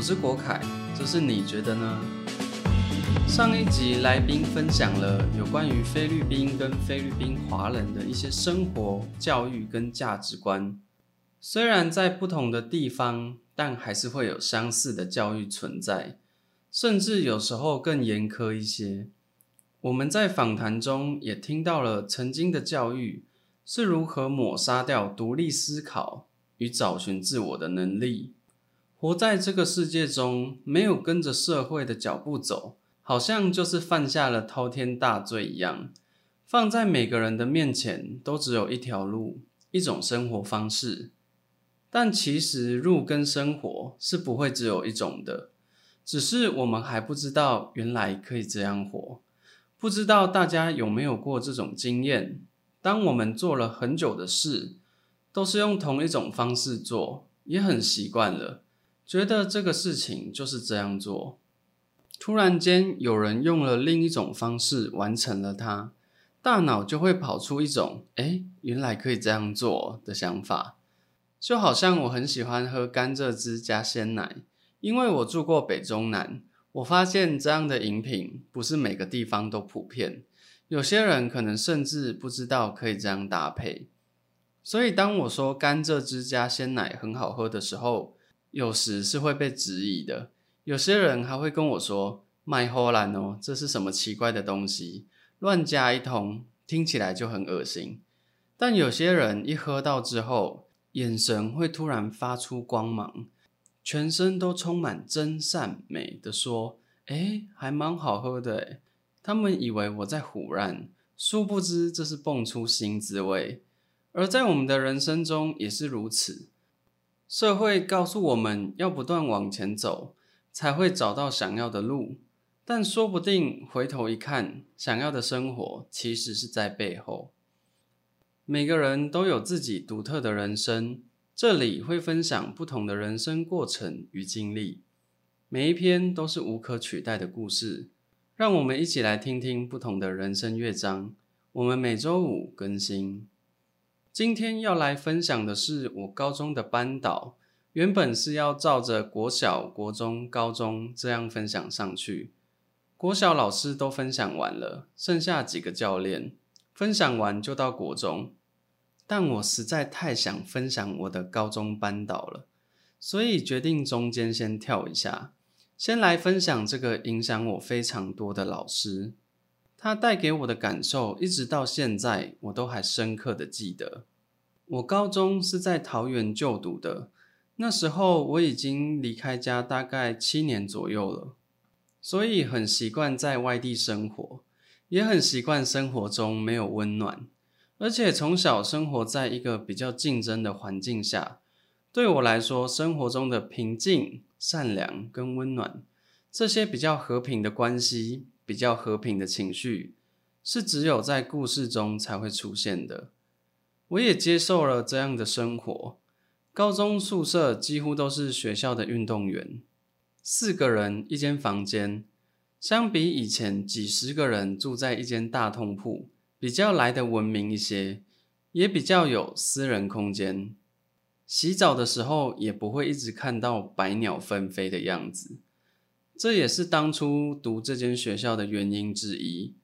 我是国凯，这是你觉得呢？上一集来宾分享了有关于菲律宾跟菲律宾华人的一些生活、教育跟价值观。虽然在不同的地方，但还是会有相似的教育存在，甚至有时候更严苛一些。我们在访谈中也听到了曾经的教育是如何抹杀掉独立思考与找寻自我的能力。活在这个世界中，没有跟着社会的脚步走，好像就是犯下了滔天大罪一样。放在每个人的面前，都只有一条路，一种生活方式。但其实路跟生活是不会只有一种的，只是我们还不知道原来可以这样活。不知道大家有没有过这种经验？当我们做了很久的事，都是用同一种方式做，也很习惯了。觉得这个事情就是这样做，突然间有人用了另一种方式完成了它，大脑就会跑出一种“哎，原来可以这样做”的想法。就好像我很喜欢喝甘蔗汁加鲜奶，因为我住过北中南，我发现这样的饮品不是每个地方都普遍，有些人可能甚至不知道可以这样搭配。所以当我说甘蔗汁加鲜奶很好喝的时候，有时是会被质疑的，有些人还会跟我说“卖荷兰哦，这是什么奇怪的东西，乱加一通，听起来就很恶心。”但有些人一喝到之后，眼神会突然发出光芒，全身都充满真善美的说：“哎，还蛮好喝的。”诶他们以为我在胡乱，殊不知这是蹦出新滋味。而在我们的人生中也是如此。社会告诉我们要不断往前走，才会找到想要的路。但说不定回头一看，想要的生活其实是在背后。每个人都有自己独特的人生，这里会分享不同的人生过程与经历，每一篇都是无可取代的故事。让我们一起来听听不同的人生乐章。我们每周五更新。今天要来分享的是我高中的班导，原本是要照着国小、国中、高中这样分享上去。国小老师都分享完了，剩下几个教练分享完就到国中，但我实在太想分享我的高中班导了，所以决定中间先跳一下，先来分享这个影响我非常多的老师。他带给我的感受，一直到现在我都还深刻的记得。我高中是在桃园就读的，那时候我已经离开家大概七年左右了，所以很习惯在外地生活，也很习惯生活中没有温暖，而且从小生活在一个比较竞争的环境下，对我来说，生活中的平静、善良跟温暖，这些比较和平的关系。比较和平的情绪是只有在故事中才会出现的。我也接受了这样的生活。高中宿舍几乎都是学校的运动员，四个人一间房间，相比以前几十个人住在一间大通铺，比较来的文明一些，也比较有私人空间。洗澡的时候也不会一直看到百鸟纷飞的样子。这也是当初读这间学校的原因之一，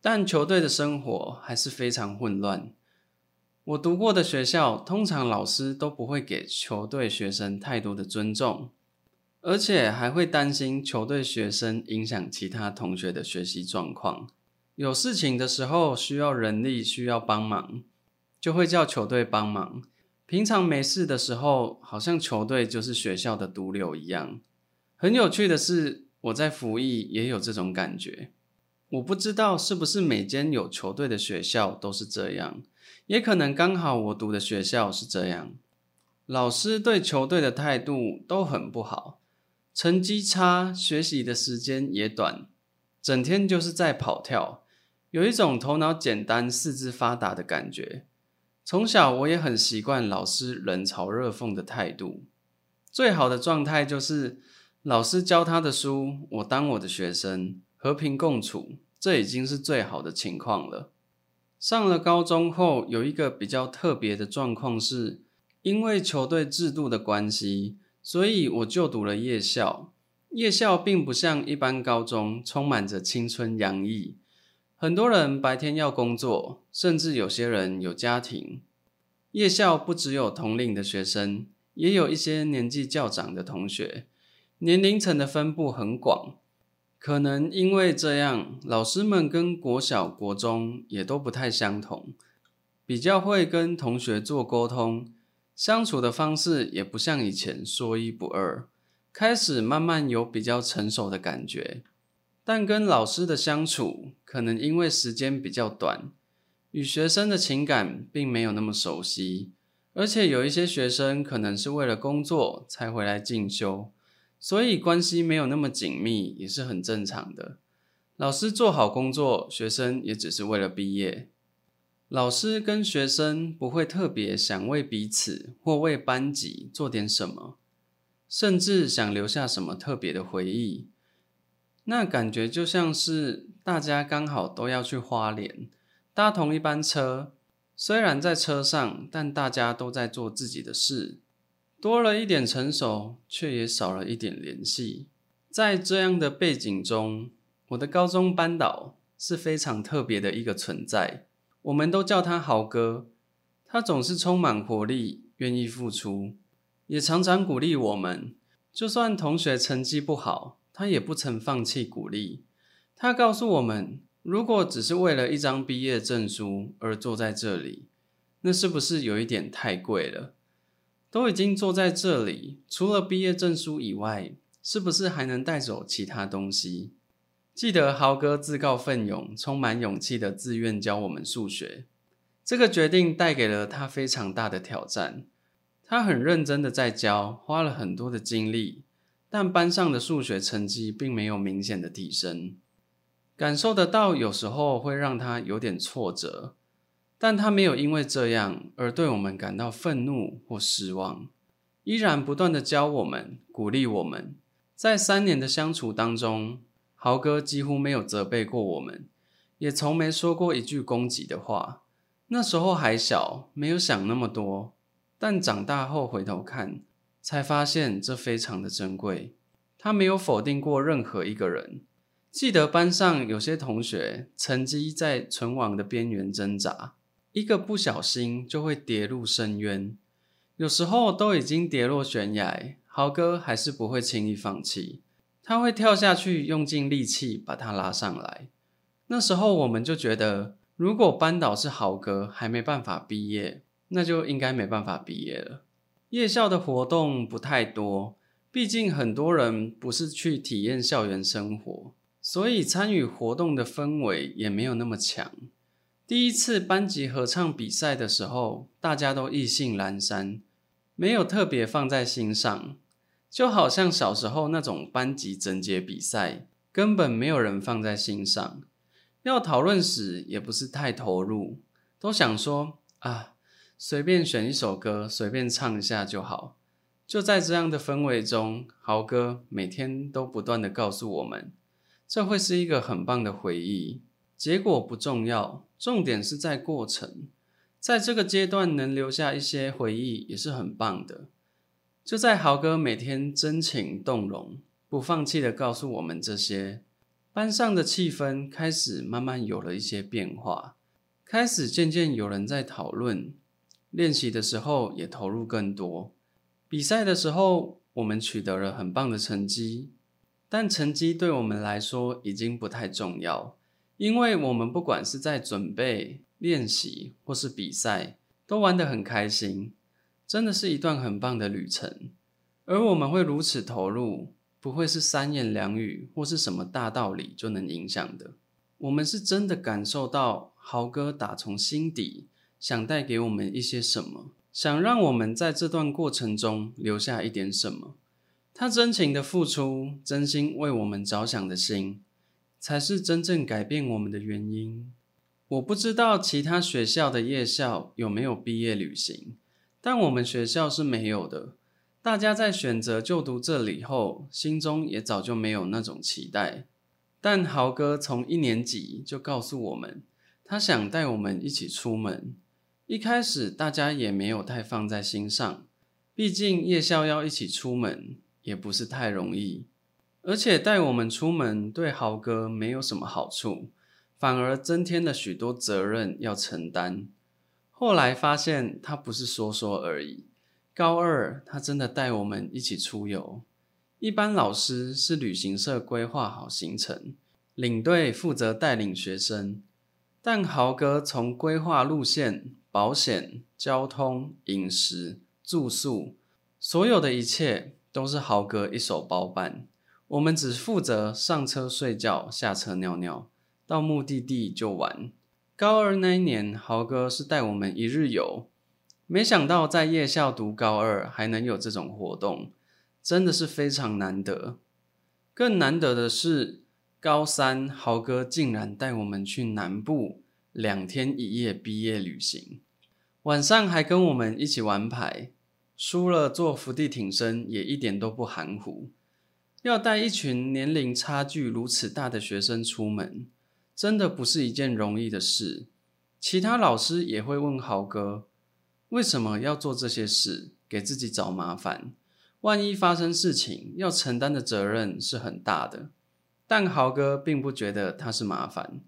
但球队的生活还是非常混乱。我读过的学校，通常老师都不会给球队学生太多的尊重，而且还会担心球队学生影响其他同学的学习状况。有事情的时候需要人力需要帮忙，就会叫球队帮忙。平常没事的时候，好像球队就是学校的毒瘤一样。很有趣的是，我在服役也有这种感觉。我不知道是不是每间有球队的学校都是这样，也可能刚好我读的学校是这样。老师对球队的态度都很不好，成绩差，学习的时间也短，整天就是在跑跳，有一种头脑简单、四肢发达的感觉。从小我也很习惯老师冷嘲热讽的态度，最好的状态就是。老师教他的书，我当我的学生，和平共处，这已经是最好的情况了。上了高中后，有一个比较特别的状况是，因为球队制度的关系，所以我就读了夜校。夜校并不像一般高中充满着青春洋溢，很多人白天要工作，甚至有些人有家庭。夜校不只有同龄的学生，也有一些年纪较长的同学，年龄层的分布很广。可能因为这样，老师们跟国小、国中也都不太相同，比较会跟同学做沟通，相处的方式也不像以前说一不二。开始慢慢有比较成熟的感觉，但跟老师的相处可能因为时间比较短，与学生的情感并没有那么熟悉，而且有一些学生可能是为了工作才回来进修，所以关系没有那么紧密也是很正常的。老师做好工作，学生也只是为了毕业。老师跟学生不会特别想为彼此或为班级做点什么。甚至想留下什么特别的回忆，那感觉就像是大家刚好都要去花莲，搭同一班车，虽然在车上，但大家都在做自己的事，多了一点成熟，却也少了一点联系。在这样的背景中，我的高中班导是非常特别的一个存在，我们都叫他豪哥，他总是充满活力，愿意付出。也常常鼓励我们，就算同学成绩不好，他也不曾放弃鼓励。他告诉我们，如果只是为了一张毕业证书而坐在这里，那是不是有一点太贵了？都已经坐在这里，除了毕业证书以外，是不是还能带走其他东西？记得豪哥自告奋勇、充满勇气的自愿教我们数学，这个决定带给了他非常大的挑战。他很认真的在教，花了很多的精力，但班上的数学成绩并没有明显的提升，感受得到有时候会让他有点挫折，但他没有因为这样而对我们感到愤怒或失望，依然不断的教我们，鼓励我们。在三年的相处当中，豪哥几乎没有责备过我们，也从没说过一句攻击的话。那时候还小，没有想那么多。但长大后回头看，才发现这非常的珍贵。他没有否定过任何一个人。记得班上有些同学成绩在存亡的边缘挣扎，一个不小心就会跌入深渊。有时候都已经跌落悬崖，豪哥还是不会轻易放弃，他会跳下去，用尽力气把他拉上来。那时候我们就觉得，如果班导是豪哥，还没办法毕业。那就应该没办法毕业了。夜校的活动不太多，毕竟很多人不是去体验校园生活，所以参与活动的氛围也没有那么强。第一次班级合唱比赛的时候，大家都意兴阑珊，没有特别放在心上，就好像小时候那种班级整洁比赛，根本没有人放在心上。要讨论时也不是太投入，都想说啊。随便选一首歌，随便唱一下就好。就在这样的氛围中，豪哥每天都不断的告诉我们，这会是一个很棒的回忆。结果不重要，重点是在过程。在这个阶段能留下一些回忆也是很棒的。就在豪哥每天真情动容、不放弃的告诉我们这些，班上的气氛开始慢慢有了一些变化，开始渐渐有人在讨论。练习的时候也投入更多，比赛的时候我们取得了很棒的成绩，但成绩对我们来说已经不太重要，因为我们不管是在准备、练习或是比赛，都玩得很开心，真的是一段很棒的旅程。而我们会如此投入，不会是三言两语或是什么大道理就能影响的，我们是真的感受到豪哥打从心底。想带给我们一些什么？想让我们在这段过程中留下一点什么？他真情的付出，真心为我们着想的心，才是真正改变我们的原因。我不知道其他学校的夜校有没有毕业旅行，但我们学校是没有的。大家在选择就读这里后，心中也早就没有那种期待。但豪哥从一年级就告诉我们，他想带我们一起出门。一开始大家也没有太放在心上，毕竟夜校要一起出门也不是太容易，而且带我们出门对豪哥没有什么好处，反而增添了许多责任要承担。后来发现他不是说说而已，高二他真的带我们一起出游。一般老师是旅行社规划好行程，领队负责带领学生，但豪哥从规划路线、保险、交通、饮食。住宿，所有的一切都是豪哥一手包办，我们只负责上车睡觉、下车尿尿，到目的地就玩。高二那一年，豪哥是带我们一日游，没想到在夜校读高二还能有这种活动，真的是非常难得。更难得的是，高三豪哥竟然带我们去南部两天一夜毕业旅行。晚上还跟我们一起玩牌，输了做伏地挺身也一点都不含糊。要带一群年龄差距如此大的学生出门，真的不是一件容易的事。其他老师也会问豪哥，为什么要做这些事，给自己找麻烦？万一发生事情，要承担的责任是很大的。但豪哥并不觉得他是麻烦，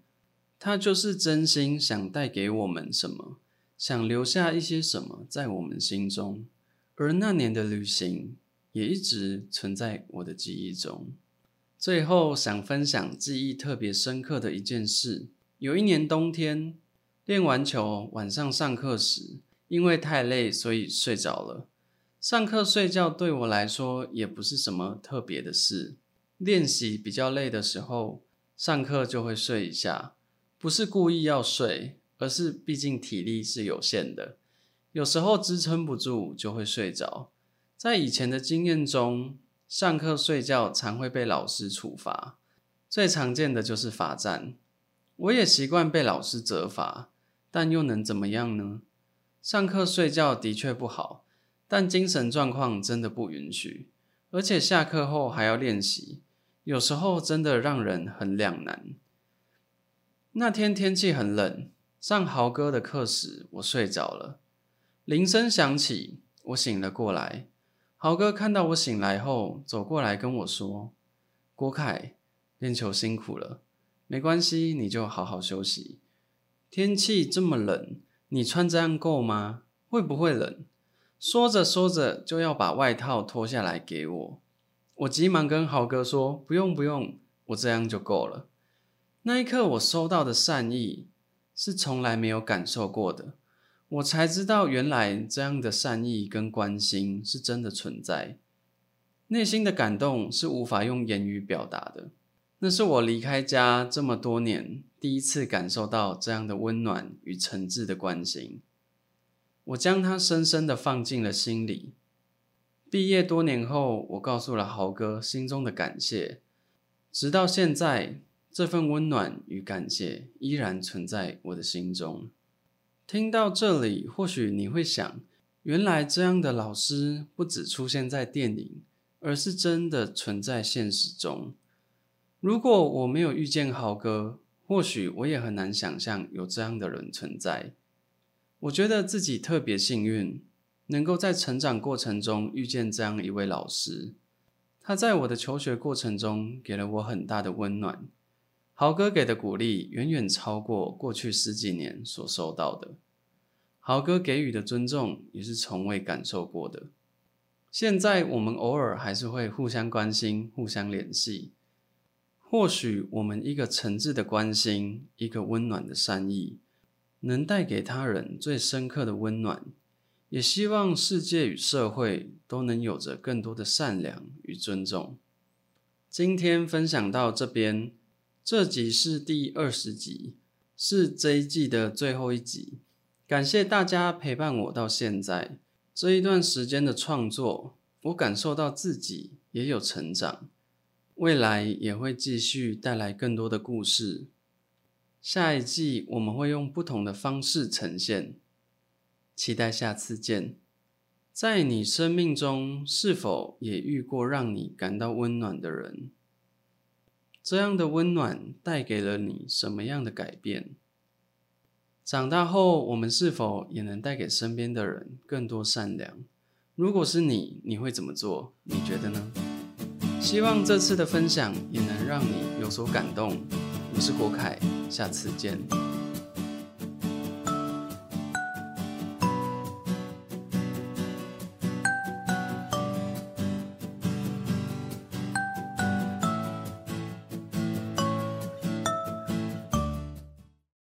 他就是真心想带给我们什么。想留下一些什么在我们心中，而那年的旅行也一直存在我的记忆中。最后想分享记忆特别深刻的一件事：有一年冬天，练完球晚上上课时，因为太累，所以睡着了。上课睡觉对我来说也不是什么特别的事。练习比较累的时候，上课就会睡一下，不是故意要睡。而是，毕竟体力是有限的，有时候支撑不住就会睡着。在以前的经验中，上课睡觉常会被老师处罚，最常见的就是罚站。我也习惯被老师责罚，但又能怎么样呢？上课睡觉的确不好，但精神状况真的不允许，而且下课后还要练习，有时候真的让人很两难。那天天气很冷。上豪哥的课时，我睡着了。铃声响起，我醒了过来。豪哥看到我醒来后，走过来跟我说：“郭凯，练球辛苦了，没关系，你就好好休息。天气这么冷，你穿这样够吗？会不会冷？”说着说着，就要把外套脱下来给我。我急忙跟豪哥说：“不用不用，我这样就够了。”那一刻，我收到的善意。是从来没有感受过的，我才知道原来这样的善意跟关心是真的存在，内心的感动是无法用言语表达的。那是我离开家这么多年第一次感受到这样的温暖与诚挚的关心，我将它深深的放进了心里。毕业多年后，我告诉了豪哥心中的感谢，直到现在。这份温暖与感谢依然存在我的心中。听到这里，或许你会想，原来这样的老师不只出现在电影，而是真的存在现实中。如果我没有遇见豪哥，或许我也很难想象有这样的人存在。我觉得自己特别幸运，能够在成长过程中遇见这样一位老师。他在我的求学过程中给了我很大的温暖。豪哥给的鼓励远远超过过去十几年所收到的，豪哥给予的尊重也是从未感受过的。现在我们偶尔还是会互相关心、互相联系。或许我们一个诚挚的关心，一个温暖的善意，能带给他人最深刻的温暖。也希望世界与社会都能有着更多的善良与尊重。今天分享到这边。这集是第二十集，是这一季的最后一集。感谢大家陪伴我到现在这一段时间的创作，我感受到自己也有成长，未来也会继续带来更多的故事。下一季我们会用不同的方式呈现，期待下次见。在你生命中，是否也遇过让你感到温暖的人？这样的温暖带给了你什么样的改变？长大后，我们是否也能带给身边的人更多善良？如果是你，你会怎么做？你觉得呢？希望这次的分享也能让你有所感动。我是郭凯，下次见。